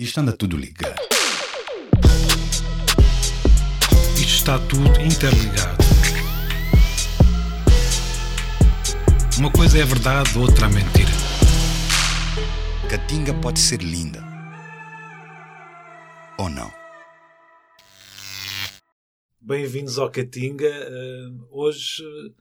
Isto anda tudo ligado. Isto está tudo interligado. Uma coisa é verdade, outra é mentira. Catinga pode ser linda. Ou não? Bem-vindos ao Catinga. Uh, hoje uh,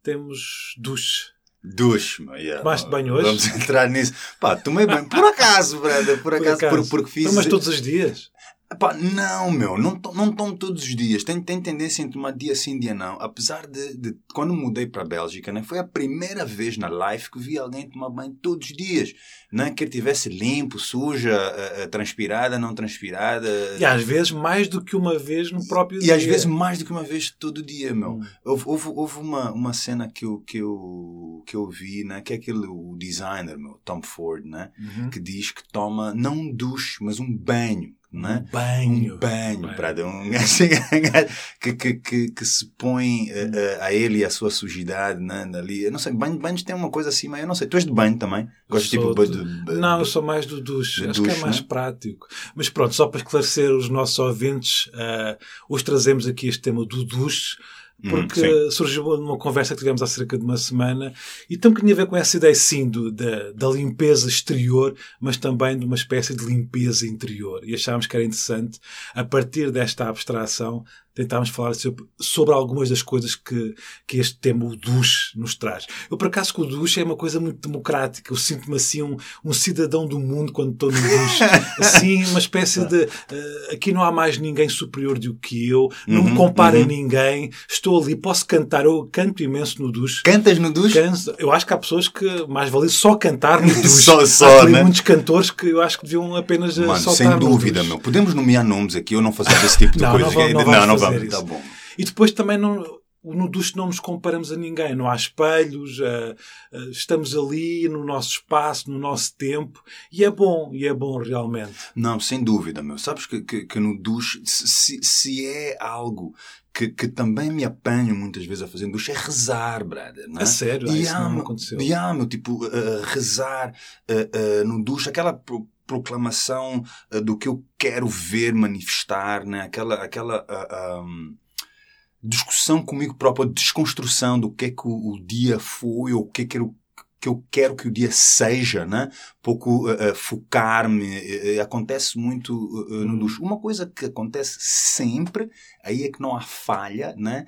temos duche. Duche, meu. Yeah. Tomaste banho hoje? Vamos entrar nisso. Pá, tomei banho. Por acaso, brother. Por acaso, por porque fiz. Mas todos os dias? Pá, não, meu, não, to, não tomo todos os dias. Tem, tem tendência em tomar dia sim, dia não. Apesar de, de quando mudei para a Bélgica, né, foi a primeira vez na live que vi alguém tomar banho todos os dias. Né? Que ele tivesse limpo, suja, uh, uh, transpirada, não transpirada. E às vezes mais do que uma vez no próprio e, dia. E às vezes mais do que uma vez todo dia, meu. Hum. Houve, houve, houve, uma, uma cena que eu, que, eu, que eu vi, né? que é aquele o designer, meu, Tom Ford, né? Uhum. que diz que toma não um duche, mas um banho né? Um banho. Um banho, banho. Prada. Um que, que, que, que, se põe uh, a ele e a sua sujidade né? ali. Eu não sei, banho, banhos tem uma coisa assim, mas eu não sei. Tu és de banho também? Gostas tipo de, de, de, Não, eu sou mais do duche. Acho duche, que é mais né? prático. Mas pronto, só para esclarecer os nossos ouvintes, uh, hoje trazemos aqui este tema do duche porque hum, surgiu numa conversa que tivemos há cerca de uma semana e um bocadinho a ver com essa ideia, sim, do, da, da limpeza exterior, mas também de uma espécie de limpeza interior. E achámos que era interessante, a partir desta abstração, tentámos falar sobre, sobre, algumas das coisas que, que este tema, o duche, nos traz. Eu, por acaso, que o duche é uma coisa muito democrática. Eu sinto-me assim um, um, cidadão do mundo quando estou no duche. Assim, uma espécie de. Uh, aqui não há mais ninguém superior do que eu, não uhum, me compara uhum. a ninguém, estou ali, posso cantar. Eu canto imenso no duche. Cantas no duche? Canto, eu acho que há pessoas que mais vale só cantar no duche. só, só, há né? muitos cantores que eu acho que deviam apenas Mano, só sem dúvida, meu. Podemos nomear nomes aqui ou não fazer esse tipo de não, coisa? Não, não, não, não, não vamos. Tá bom. E depois também não, no duche não nos comparamos a ninguém, não há espelhos, uh, uh, estamos ali no nosso espaço, no nosso tempo, e é bom, e é bom realmente. Não, sem dúvida, meu. Sabes que, que, que no duche, se, se é algo que, que também me apanho muitas vezes a fazer no duche é rezar, brother. Não é? A sério? Ah, e isso amo, não aconteceu. E amo, tipo, uh, rezar no duche, aquela pro, proclamação do que eu quero ver manifestar, né? aquela, aquela um, discussão comigo próprio, desconstrução do que é que o, o dia foi ou o que é que o que eu quero que o dia seja, né? Pouco uh, uh, focar-me. Uh, acontece muito no duche. Uma coisa que acontece sempre, aí é que não há falha, né?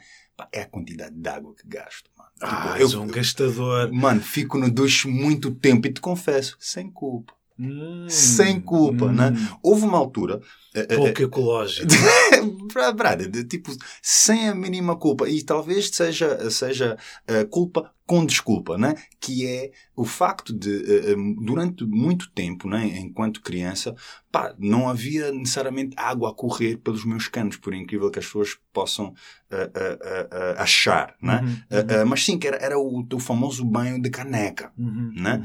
É a quantidade de água que gasto, mano. Ah, tipo, eu, um gastador. Mano, fico no duche muito tempo e te confesso, sem culpa. Hum, sem culpa, hum. né? Houve uma altura. Pouco ecológico. Brada, tipo, sem a mínima culpa. E talvez seja, seja uh, culpa com desculpa, né? Que é o facto de, uh, durante muito tempo, né? Enquanto criança, pá, não havia necessariamente água a correr pelos meus canos, por incrível que as pessoas possam uh, achar, né? Uhum, uhum. mas sim, que era, era o, o famoso banho de caneca, uhum, né?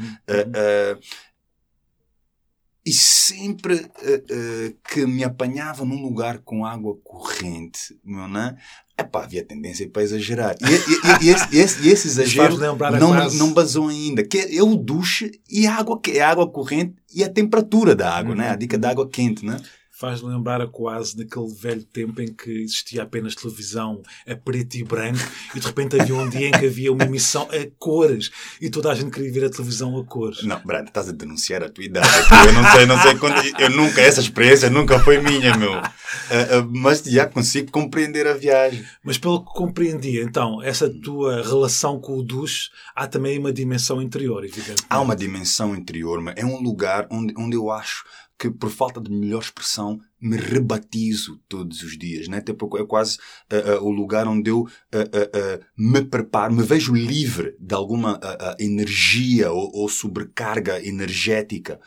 E sempre uh, uh, que me apanhava num lugar com água corrente, meu, né? Epá, havia tendência para exagerar. E, e, e, esse, esse, esse exagero não, não basou ainda. Que é o duche e a água, é a água corrente e a temperatura da água, uhum. né? A dica da água quente, né? Faz lembrar a quase daquele velho tempo em que existia apenas televisão a preto e branco e de repente havia um dia em que havia uma emissão a cores e toda a gente queria ver a televisão a cores. Não, Brad, estás a denunciar a tua idade. Eu não sei, não sei quando. Eu nunca, essa experiência nunca foi minha, meu. Uh, uh, mas já consigo compreender a viagem. Mas pelo que compreendi, então, essa tua relação com o duche, há também uma dimensão interior, evidentemente. Há uma dimensão interior, mas é um lugar onde, onde eu acho que, por falta de melhor expressão, me rebatizo todos os dias, né? Tipo, é quase uh, uh, o lugar onde eu uh, me preparo, me vejo livre de alguma energia ou, ou, sobrecarga energética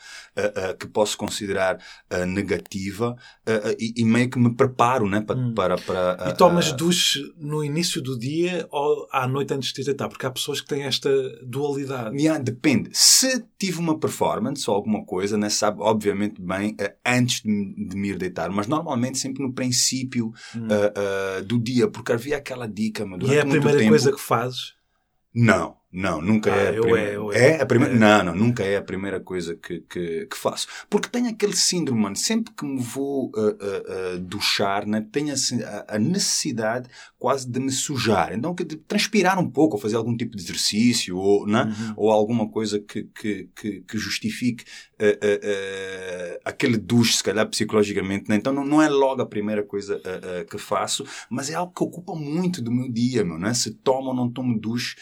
que posso considerar negativa e, e, meio que me preparo, né? Para, hum. para, para e tomas duche no início do dia ou à noite antes de deitar? Porque há pessoas que têm esta dualidade. Yeah, depende. Se tive uma performance ou alguma coisa, né? Sabe, obviamente, bem, antes de, de me ir deitar, mas normalmente sempre no princípio hum. uh, uh, do dia, porque havia aquela dica. Mas e é a primeira tempo... coisa que fazes? Não, Não, nunca ah, é. A eu primeira... é, eu é. é. a primeira. É. Não, não, nunca é a primeira coisa que, que, que faço. Porque tenho aquele síndrome, mano. Sempre que me vou uh, uh, uh, duchar, né, tenho a, a, necessidade quase de me sujar. Então, que de transpirar um pouco, ou fazer algum tipo de exercício, ou, né, uhum. ou alguma coisa que, que, que, que justifique aquele duche, se calhar psicologicamente. Né? Então, não, não é logo a primeira coisa que faço, mas é algo que ocupa muito do meu dia, meu, né? Se tomo ou não tomo duche,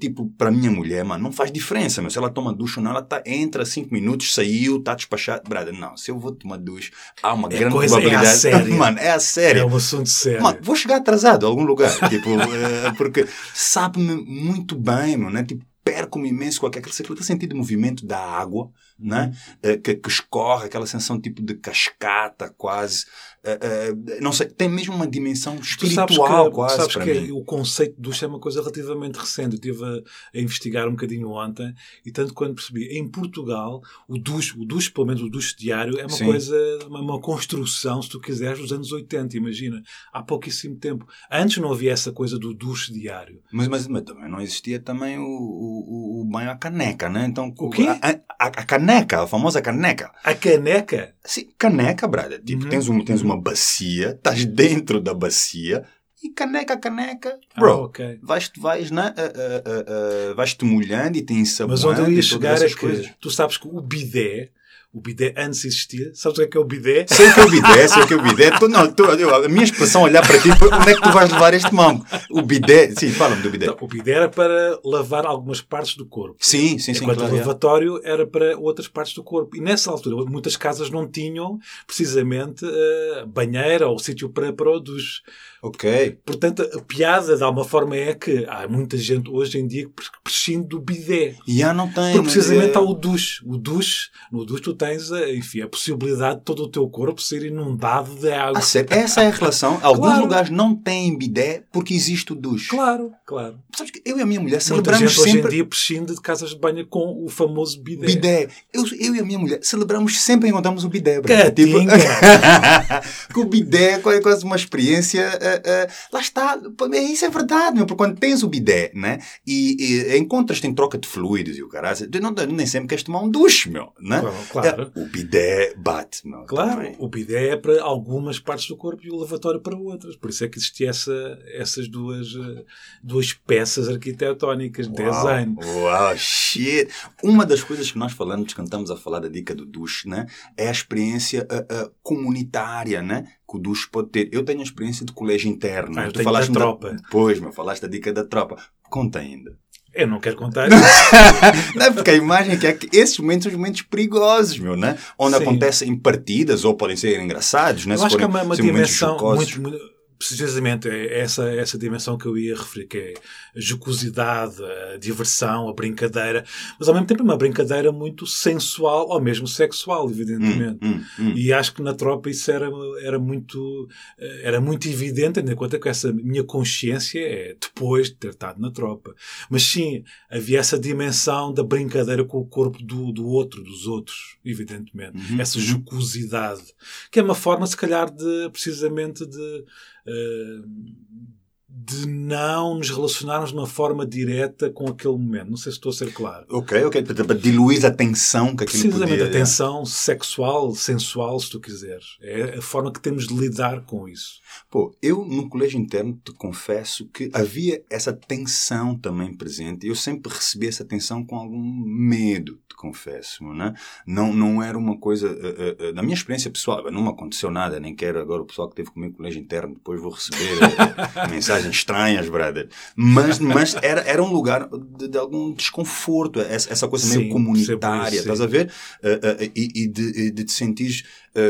tipo, para minha mulher, mano, não faz diferença, meu. Se ela toma duche ou não, ela tá, entra cinco minutos, saiu, tá despachado. Brother, não, se eu vou tomar duche, há uma é grande coisa, probabilidade. É a sério. mano, é a sério. É um assunto sério. Mano, vou chegar atrasado a algum lugar, tipo, é, porque sabe-me muito bem, meu, né? Tipo, perco-me imenso com aquele, aquele sentido de movimento da água, né? Uh, que, que, escorre, aquela sensação tipo de cascata quase. Uh, uh, não sei, tem mesmo uma dimensão espiritual tu sabes que, quase. Sabes que mim. o conceito de ducha é uma coisa relativamente recente. Eu estive a, a, investigar um bocadinho ontem e tanto quando percebi, em Portugal, o duche, o duche, pelo menos o duche diário, é uma Sim. coisa, uma, uma, construção, se tu quiseres, dos anos 80, imagina. Há pouquíssimo tempo. Antes não havia essa coisa do duche diário. Mas, mas, mas também não existia também o, o, o banho à caneca, né? Então, o quê? A, a, a caneca, a famosa caneca. A caneca? Sim, caneca, brother. Tipo, Uhum. tens, um, tens uma bacia, estás dentro da bacia e caneca, caneca. Bro, Ah, ok. vais, vais, né, uh, uh, uh, vais-te molhando e tem sabão Mas onde eu ia chegar é que coisas. tu sabes que o bidé, o bidé antes existia. Sabes o que é que é o bidé? Sei o que é o bidé, sei o que é o bidé. Tu, não, eu, a minha expressão olhar para ti, onde é que tu vais levar este mambo? O bidé, sim, fala-me do bidé. Não, o bidé era para lavar algumas partes do corpo. Sim, sim, sim, Enquanto claro. o é. lavatório era para outras partes do corpo. E nessa altura, muitas casas não tinham, precisamente, uh, banheira ou sítio para, duche. Ok. Portanto, a piada, de alguma forma, é que há muita gente hoje em dia que prescinde do bidé. E já não tem. Porque precisamente é... há o duche. O duche, no duche tu tens, eh, enfim, a possibilidade de todo o teu corpo ser inundado de água. Ah? Essa é a relação. Alguns Claro. lugares não têm bidé porque existe o duche. Claro, claro. Sabes que eu e a minha mulher Muita celebramos gente hoje em sempre dia prescinde de casas de banho com o famoso bidé. bidé. Eu, eu e a minha mulher celebramos sempre encontramos o bidé. brother. Catinga. que o bidé é quase uma experiência. eh, eh, lá está. É- Isso é verdade, meu. Porque quando tens o bidé, né? E, e encontras-te em troca de fluidos e o caralho, não, nem sempre queres tomar um duche, meu. Né? Claro, claro. É, o bidé bate, meu. Claro, também. o bidé é para algumas partes do corpo e o lavatório para outras. Por isso é que existia essa, essas duas, eh, duas peças arquitetónicas de design. Uau, shit! Uma das coisas que nós falamos quando estamos a falar da dica do duche, né? É a experiência ah, ah, comunitária, né? Que o duche pode ter. Eu tenho a experiência de colégio interno. Ah, tu falaste da tropa. Pois, meu, falaste da dica da tropa. Conta ainda. Eu não quero contar não é porque a imagem que é que esses momentos são os momentos perigosos, meu, né? Onde Sim. acontecem partidas ou podem ser engraçados, né? Eu acho que é uma, uma dimensão muito, muito- Precisamente, é essa, essa dimensão que eu ia referir, que é a jocosidade, a diversão, a brincadeira, mas ao mesmo tempo é uma brincadeira muito sensual, ou mesmo sexual, evidentemente. Hum, hum, hum. E acho que na tropa isso era, era, muito, eh, era muito evidente, tendo em conta que essa minha consciência é depois de ter estado na tropa. Mas sim, havia essa dimensão da brincadeira com o corpo do, do outro, dos outros, evidentemente. Uhum, Essa uhum. jocosidade. Que é uma forma, se calhar, de precisamente de. Eh, de não nos relacionarmos de uma forma direta com aquele momento. Não sei se estou a ser claro. Ok, ok. Para diluir a tensão que aquilo Precisamente podia... a tensão sexual, sensual, se tu quiseres. É a forma que temos de lidar com isso. Pô, eu no colégio interno te confesso que havia essa tensão também presente. Eu sempre recebi essa tensão com algum medo, te confesso, né? Não, não era uma coisa. eh, eh, na minha experiência pessoal, não me aconteceu nada, nem quero agora o pessoal que teve comigo no colégio interno, depois vou receber eh, mensagens estranhas, brother. Mas, mas era, era um lugar de, de algum desconforto, essa, essa coisa meio Sim, comunitária, percebo isso, estás a ver? Eh, eh, e, e de, de te sentir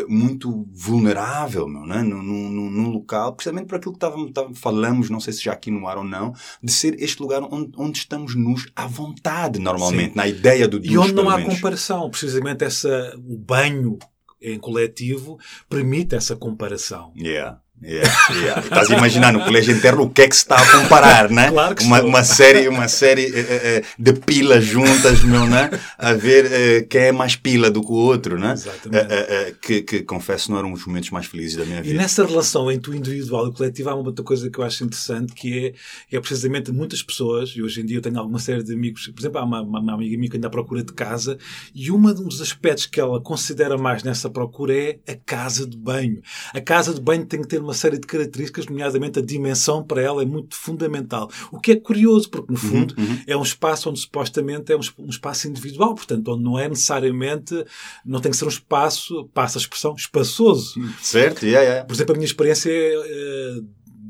muito vulnerável, meu, né? num, num, num local, precisamente por aquilo que tava, tava, falamos, não sei se já aqui no ar ou não, de ser este lugar onde, onde estamos nus à vontade, normalmente, Sim. na ideia do E onde não há menos. comparação. Precisamente essa, o banho em coletivo permite essa comparação. Yeah. Yeah, yeah. Estás a imaginar no colégio interno o que é que se está a comparar, né? Claro que uma, estou. uma série, uma série uh, uh, de pilas juntas, meu, né? A ver quem é mais pila do que o outro, né? Exatamente. que, que, confesso, não eram os momentos mais felizes da minha vida. E nessa relação entre o individual e o coletivo há uma outra coisa que eu acho interessante, que é, é precisamente muitas pessoas, e hoje em dia eu tenho alguma série de amigos, por exemplo, há uma, uma, uma amiga minha que anda à procura de casa, e um dos aspectos que ela considera mais nessa procura é a casa de banho. A casa de banho tem que ter uma série de características, nomeadamente a dimensão para ela é muito fundamental. O que é curioso, porque no fundo uhum, uhum. é um espaço onde supostamente é um, um, espaço individual, portanto, onde não é necessariamente, não tem que ser um espaço, passa a expressão, espaçoso. Certo, yeah, yeah. Por exemplo, a minha experiência é,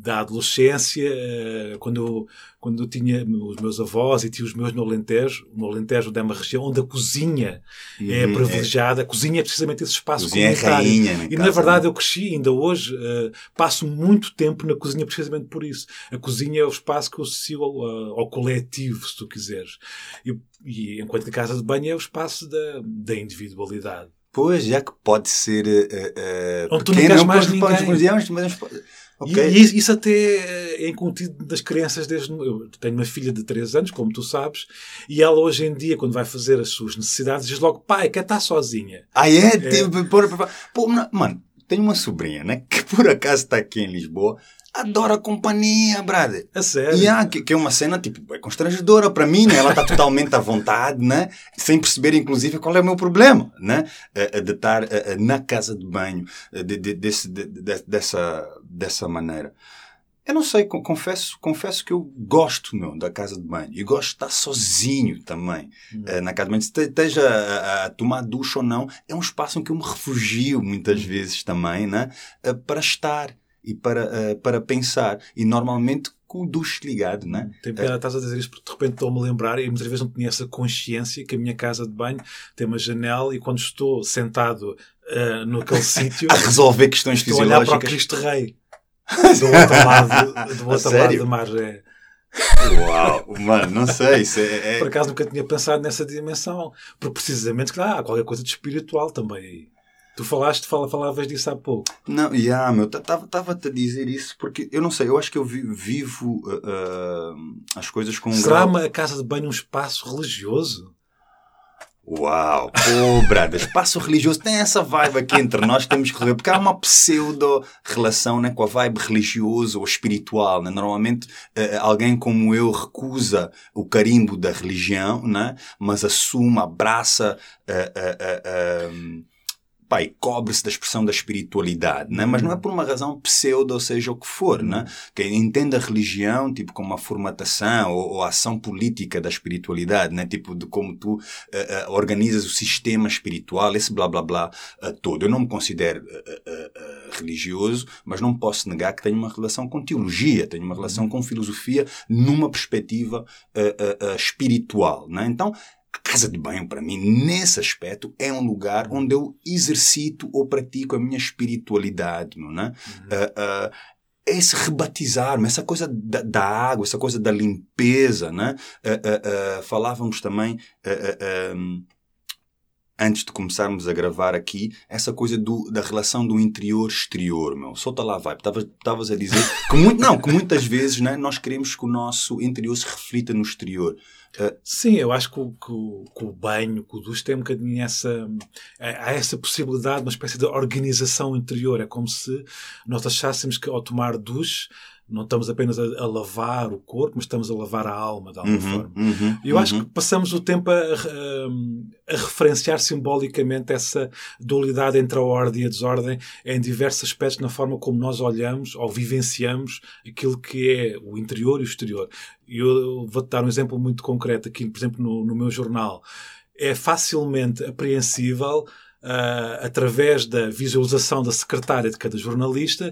da adolescência, eh, quando eu, quando eu tinha os meus avós e tinha os meus no Alentejo, no Alentejo é uma região onde a cozinha uhum, é privilegiada, a cozinha é precisamente esse espaço cozinha é comunitário. É rainha, na e casa, na verdade eu cresci, ainda hoje, uh, passo muito tempo na cozinha precisamente por isso. A cozinha é o espaço que eu associo ao, ao coletivo, se tu quiseres. E, e enquanto a casa de banho é o espaço da, da individualidade. Pois, já que pode ser. Uh, uh, Onde tu não queres mais ninguém. Mas, mas, Okay. E, e, isso até é incutido das crianças desde. Eu tenho uma filha de 3 anos, como tu sabes, e ela hoje em dia, quando vai fazer as suas necessidades, diz logo: pai, quer estar sozinha. Ah, é? é. Tipo, por, mano, tenho uma sobrinha, né? Que por acaso está aqui em Lisboa adora a companhia, brother. A sério? Yeah, que, que é uma cena, tipo, é constrangedora para mim, né? Ela está totalmente à vontade, né? Sem perceber, inclusive, qual é o meu problema, né? De estar na casa de banho de, de, desse, de, dessa, dessa maneira. Eu não sei, confesso, confesso que eu gosto meu, da casa de banho e gosto de estar sozinho também hum. na casa de banho. Se esteja a, a, tomar ducha ou não, é um espaço em que eu me refugio muitas hum. vezes também, né? para estar e para, uh, para pensar. E normalmente com o duche ligado, né? Tem pena, estás a dizer isso porque de repente estou-me a lembrar e muitas vezes não tinha essa consciência que a minha casa de banho tem uma janela e quando estou sentado uh, naquele sítio a resolver questões estou fisiológicas. a olhar para o Cristo Rei do outro lado, do outro lado da margem. Uau, mano, não sei. Isso é, é... Por acaso nunca tinha pensado nessa dimensão. Porque precisamente, claro, há qualquer coisa de espiritual também aí. Tu falaste, fala, falavas disso há pouco. Não, e yeah, meu, estava-te a dizer isso porque eu não sei, eu acho que eu vivo uh, uh, as coisas com um Será grau... a casa de banho um espaço religioso? Uau, pô, brada, espaço religioso tem essa vibe aqui entre nós, temos que rever, porque há uma pseudo relação né, com a vibe religioso ou espiritual. Né? Normalmente, uh, alguém como eu recusa o carimbo da religião, né? mas assume, abraça. Uh, pá, e cobre-se da expressão da espiritualidade, né? mas não é por uma razão pseudo, ou seja, o que for. Né? Quem entende a religião tipo, como uma formatação ou, ou ação política da espiritualidade, né? tipo de como tu uh, uh, organizas o sistema espiritual, esse blá blá blá uh, todo. Eu não me considero religioso, mas não posso negar que tenho uma relação com teologia, tenho uma relação com filosofia numa perspectiva espiritual. Né? Então, a casa de banho, para mim, nesse aspecto, é um lugar onde eu exercito ou pratico a minha espiritualidade, não é? Uhum. Uh, uh, esse rebatizar-me, essa coisa da, da, água, essa coisa da limpeza, né? Uh, falávamos também um, antes de começarmos a gravar aqui, essa coisa do, da relação do interior-exterior, meu. Solta lá, vai. Estavas a dizer que, muito, não, que muitas vezes né, nós queremos que o nosso interior se reflita no exterior. Uh, Sim, eu acho que o, que, que o banho, que o duche tem um bocadinho essa. Há essa possibilidade, uma espécie de organização interior. É como se nós achássemos que ao tomar duche não estamos apenas a, a, lavar o corpo, mas estamos a lavar a alma de alguma uhum, forma. Uhum, eu uhum. acho que passamos o tempo a, a, a, referenciar simbolicamente essa dualidade entre a ordem e a desordem em diversos aspectos na forma como nós olhamos ou vivenciamos aquilo que é o interior e o exterior. E eu vou-te dar um exemplo muito concreto aqui, por exemplo, no, no meu jornal. É facilmente apreensível Uh, através da visualização da secretária de cada jornalista,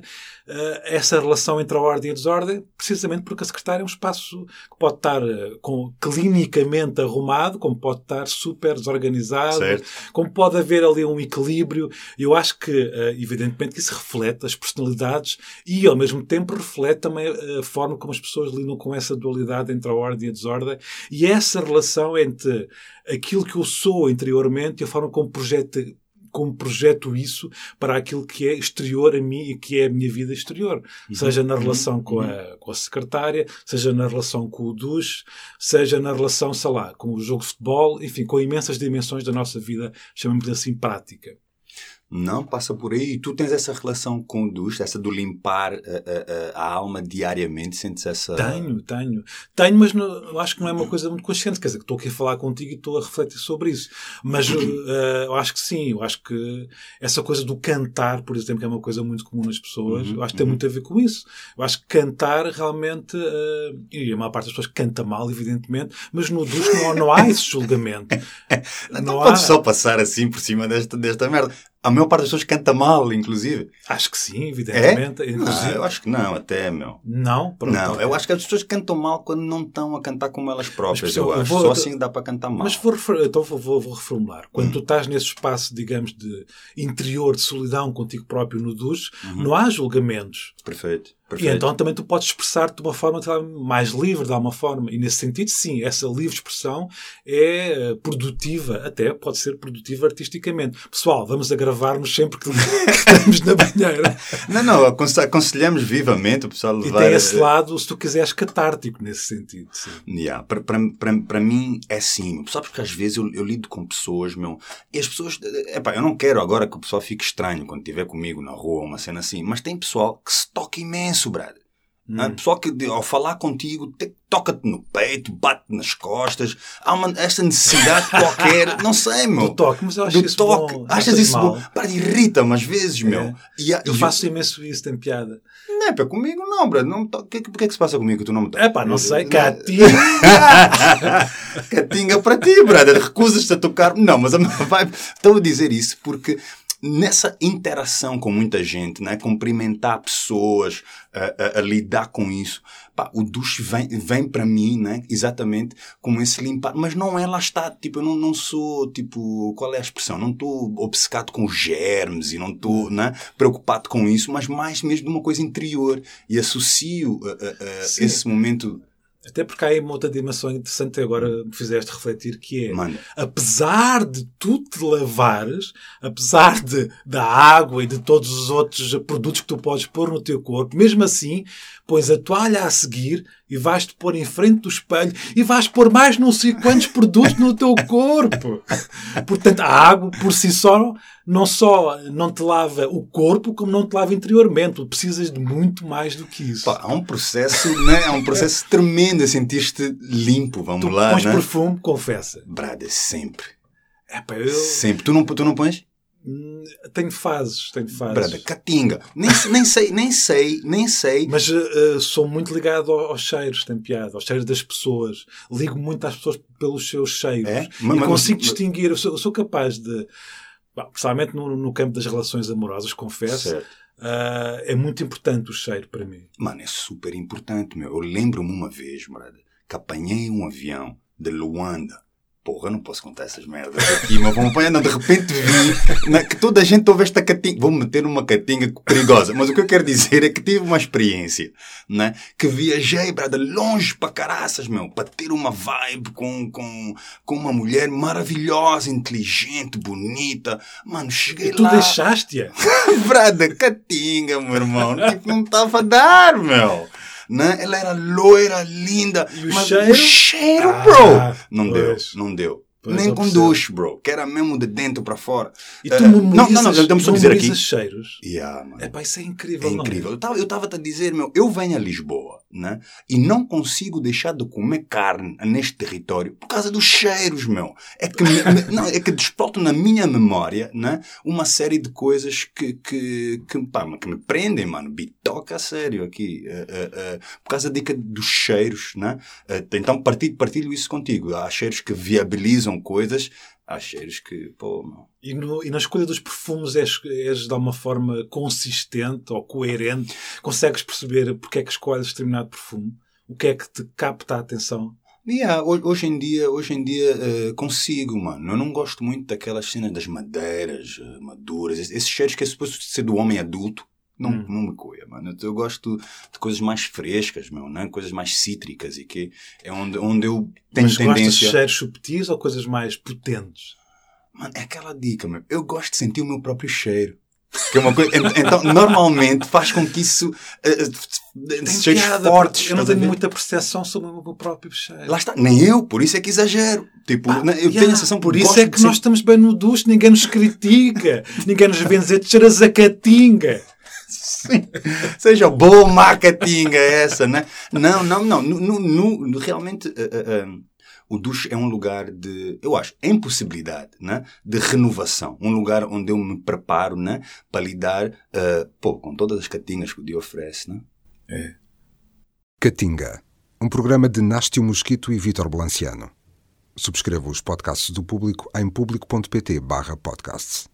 uh, essa relação entre a ordem e a desordem, precisamente porque a secretária é um espaço que pode estar uh, com, clinicamente arrumado, como pode estar super desorganizado, certo. como pode haver ali um equilíbrio. Eu acho que, evidentemente, que isso reflete as personalidades e, ao mesmo tempo, reflete também a forma como as pessoas lidam com essa dualidade entre a ordem e a desordem e essa relação entre aquilo que eu sou interiormente e a forma como projeto como projeto isso para aquilo que é exterior a mim e que é a minha vida exterior. Uhum. Seja na relação uhum. com, a, uhum. com a secretária, seja na relação com o duche, seja na relação, sei lá, com o jogo de futebol, enfim, com imensas dimensões da nossa vida, chamamos assim, prática. Não passa por aí. E tu tens essa relação com o duche, essa do limpar a, a, a, alma diariamente, sentes essa. Tenho, tenho. Tenho, mas não, acho que não é uma coisa muito consciente. Quer dizer, que estou aqui a falar contigo e estou a refletir sobre isso. Mas uh, eu acho que sim. Eu acho que essa coisa do cantar, por exemplo, que é uma coisa muito comum nas pessoas, uhum, eu acho que tem uhum. muito a ver com isso. Eu acho que cantar realmente. Uh, e a maior parte das pessoas canta mal, evidentemente, mas no duche não, não há esse julgamento. não, não há... só passar assim por cima desta, desta merda. A maior parte das pessoas canta mal, inclusive. Acho que sim, evidentemente. É? Não, eu acho que não, até, meu. Não? Pronto, não, eu acho que as pessoas cantam mal quando não estão a cantar como elas próprias, mas, eu acho. Vou, Só assim dá para cantar mal. Mas vou, então vou, vou, vou reformular. Quando hum. tu estás nesse espaço, digamos, de interior, de solidão contigo próprio no duche, uhum. não há julgamentos. Perfeito. Perfeito. E então também tu podes expressar-te de uma forma mais livre, de alguma forma. E nesse sentido, sim, essa livre expressão é eh, produtiva, até pode ser produtiva artisticamente. Pessoal, vamos a gravar-nos sempre que estamos na banheira. Não, não, aconselhamos vivamente o pessoal levar... E tem esse lado, se tu quiseres, catártico nesse sentido. Yeah, para, para, para, para mim é sim. Sabes que às vezes eu, eu lido com pessoas, meu, e as pessoas. Epá, eu não quero agora que o pessoal fique estranho quando estiver comigo na rua, uma cena assim, mas tem pessoal que se toca imenso, brother. Hum. pessoal que ao falar contigo toca-te no peito, bate nas costas, há uma, esta necessidade qualquer, não sei, meu. Do toque, mas eu acho do isso toque. bom. Achas isso mal. bom? Para, irrita-me às vezes, é. meu. E, eu faço imenso isso, tem piada. Não é para comigo, não, Brad. Não, o que, que é que se passa comigo que tu não me É pá, não sei, catinga. catinga para ti, Brad. Recusas-te a tocar. Não, mas a minha vibe. Estou a dizer isso porque nessa interação com muita gente, né? cumprimentar pessoas, a, a, a lidar com isso, pá, o duche vem, vem para mim, né? exatamente como esse limpar, mas não é lá está, tipo, eu não, não sou, tipo, qual é a expressão? Não estou obcecado com germes e não estou né? preocupado com isso, mas mais mesmo de uma coisa interior e associo esse momento até porque há aí uma outra dimensão interessante agora me fizeste refletir, que é, Mano. apesar de tu te lavares, apesar de, da água e de todos os outros produtos que tu podes pôr no teu corpo, mesmo assim, pões a toalha a seguir e vais-te pôr em frente do espelho e vais pôr mais não sei quantos produtos no teu corpo. Portanto, a água por si só não só não te lava o corpo, como não te lava interiormente. Tu precisas de muito mais do que isso. Pá, há um processo, né? há um processo tremendo a sentir-te limpo, vamos tu lá. Tu pões né? perfume, confessa. Brada, sempre. É, pá, eu... Sempre. Tu não, tu não pões? Tenho fases, tenho fases. Brada, catinga. Nem, nem sei, nem sei, nem sei. Mas uh, sou muito ligado aos cheiros, tem piada, aos cheiros das pessoas. Ligo muito às pessoas pelos seus cheiros. É? Mas, e consigo mas, distinguir, eu sou, eu sou, capaz de. Bom, principalmente no, no, campo das relações amorosas, confesso. Uh, é muito importante o cheiro para mim. Mano, é super importante, meu. Eu lembro-me uma vez, brada, que apanhei um avião de Luanda Porra, eu não posso contar essas merdas aqui, mas vão apanhar. de repente vi na, que toda a gente ouve esta catinga. Vou meter uma catinga perigosa. Mas o que eu quero dizer é que tive uma experiência, né? Que viajei, brada, longe para caraças, meu, para ter uma vibe com, com, com uma mulher maravilhosa, inteligente, bonita. Mano, cheguei e tu lá. Tu deixaste-a? brada, catinga, meu irmão. Tipo, não estava a dar, meu né? Ela era loira, linda. E o mas cheiro? o cheiro, ah, bro! Não pois. deu, não deu. Pois Nem com duche, bro. Que era mesmo de dentro para fora. E tu uh, memorizas, não, não, não, não, só dizer aqui. cheiros? Yeah, mano. É pá, isso é incrível. É incrível. É? Eu estava-te a dizer, meu, eu venho a Lisboa né? E não consigo deixar de comer carne neste território por causa dos cheiros, meu. É que, me, não, é que desperto na minha memória, né? Uma série de coisas que, que, que, pá, que me prendem, mano. Bitoca a sério aqui. Uh, uh, uh, por causa de, dos cheiros, né? então partilho, partilho isso contigo. Há cheiros que viabilizam coisas há cheiros que, pô, não. E, no, e na escolha dos perfumes és, és de alguma forma consistente ou coerente? Consegues perceber porque é que escolhes determinado perfume? O que é que te capta a atenção? Yeah, hoje em dia, hoje em dia uh, consigo, mano. Eu não gosto muito daquelas cenas das madeiras uh, maduras, esses cheiros que é suposto ser do homem adulto. Não, hum. não me coia, mano. Eu gosto de coisas mais frescas, meu, né? coisas mais cítricas e que é onde, onde eu tenho Mas tendência. Mas de cheiros subtis ou coisas mais potentes? Mano, é aquela dica, meu. Eu gosto de sentir o meu próprio cheiro. Que é uma coisa, então, normalmente faz com que isso uh, cheiros fortes. Eu não tenho muita percepção sobre o meu próprio cheiro. Lá está, nem eu, por isso é que exagero. Tipo, ah, eu yeah, tenho a sensação Por isso é que nós estamos bem no duche, ninguém nos critica, ninguém nos vem dizer cheira zacatinga. Sim. Seja boa marketing essa, né? Não, não, não. No, no, no realmente. Uh, uh, o duche é um lugar de, eu acho, em possibilidade, né? de renovação. Um lugar onde eu me preparo né? para lidar uh, pô, com todas as catingas que o dia oferece. Né? É. Catinga, um programa de Nástio Mosquito e Vítor Blanciano. Subscreva os podcasts do Público em público.pt podcasts.